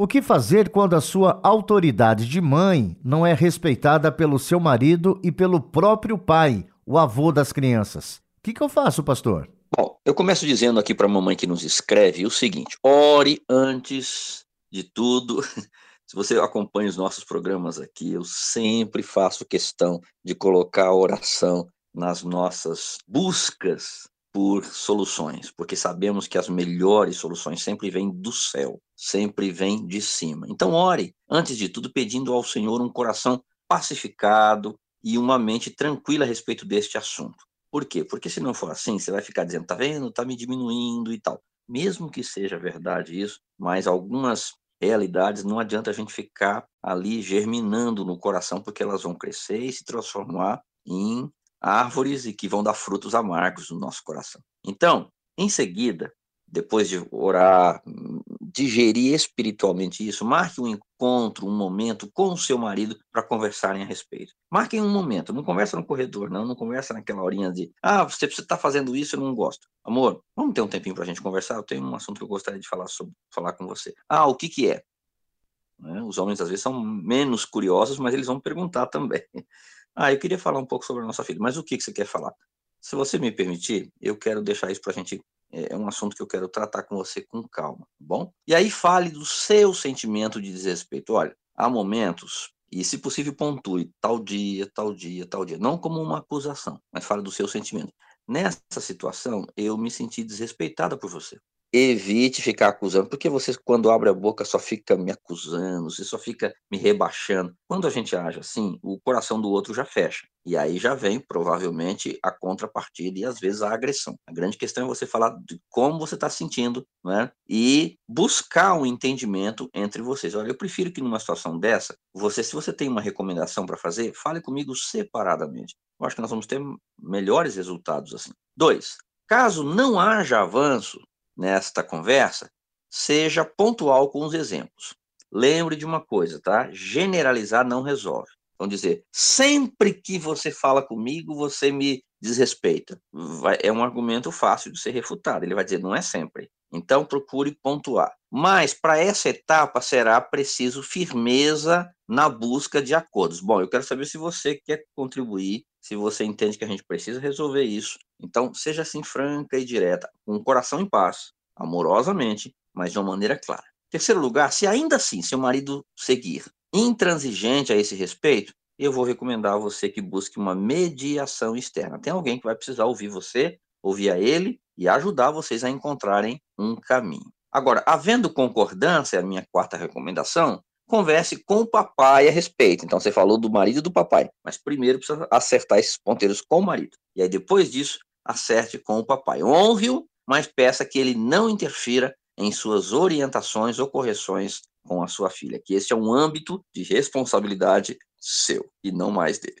O que fazer quando a sua autoridade de mãe não é respeitada pelo seu marido e pelo próprio pai, o avô das crianças? O que, que eu faço, pastor? Bom, eu começo dizendo aqui para a mamãe que nos escreve o seguinte: ore antes de tudo. Se você acompanha os nossos programas aqui, eu sempre faço questão de colocar a oração nas nossas buscas por soluções, porque sabemos que as melhores soluções sempre vêm do céu, sempre vêm de cima. Então, ore, antes de tudo, pedindo ao Senhor um coração pacificado e uma mente tranquila a respeito deste assunto. Por quê? Porque se não for assim, você vai ficar dizendo, tá vendo, tá me diminuindo e tal. Mesmo que seja verdade isso, mas algumas realidades não adianta a gente ficar ali germinando no coração, porque elas vão crescer e se transformar em árvores e que vão dar frutos amargos no nosso coração. Então, em seguida, depois de orar, digerir espiritualmente isso, marque um encontro, um momento com o seu marido para conversarem a respeito. Marquem um momento, não conversa no corredor, não, não conversa naquela horinha de, ah, você está fazendo isso, eu não gosto. Amor, vamos ter um tempinho para a gente conversar, eu tenho um assunto que eu gostaria de falar, sobre, falar com você. Ah, o que que é? Né? Os homens às vezes são menos curiosos, mas eles vão perguntar também. Ah, eu queria falar um pouco sobre a nossa filha, mas o que, que você quer falar? Se você me permitir, eu quero deixar isso para a gente. É, é um assunto que eu quero tratar com você com calma, tá bom? E aí fale do seu sentimento de desrespeito. Olha, há momentos, e se possível pontue tal dia, tal dia, tal dia. Não como uma acusação, mas fale do seu sentimento. Nessa situação, eu me senti desrespeitada por você evite ficar acusando, porque você, quando abre a boca, só fica me acusando, você só fica me rebaixando. Quando a gente age assim, o coração do outro já fecha. E aí já vem, provavelmente, a contrapartida e às vezes a agressão. A grande questão é você falar de como você está sentindo, né? E buscar um entendimento entre vocês. Olha, eu prefiro que numa situação dessa, você, se você tem uma recomendação para fazer, fale comigo separadamente. Eu acho que nós vamos ter melhores resultados assim. Dois, caso não haja avanço, nesta conversa, seja pontual com os exemplos. Lembre de uma coisa, tá? Generalizar não resolve. Vamos dizer, sempre que você fala comigo, você me desrespeita. Vai, é um argumento fácil de ser refutado. Ele vai dizer, não é sempre. Então, procure pontuar. Mas, para essa etapa, será preciso firmeza na busca de acordos. Bom, eu quero saber se você quer contribuir, se você entende que a gente precisa resolver isso. Então, seja assim franca e direta, com o coração em paz, amorosamente, mas de uma maneira clara. Terceiro lugar, se ainda assim seu marido seguir intransigente a esse respeito, eu vou recomendar a você que busque uma mediação externa. Tem alguém que vai precisar ouvir você, ouvir a ele e ajudar vocês a encontrarem um caminho. Agora, havendo concordância, a minha quarta recomendação, converse com o papai a respeito. Então, você falou do marido e do papai, mas primeiro precisa acertar esses ponteiros com o marido. E aí, depois disso, acerte com o papai. Honre-o mas peça que ele não interfira em suas orientações ou correções com a sua filha, que esse é um âmbito de responsabilidade seu e não mais dele.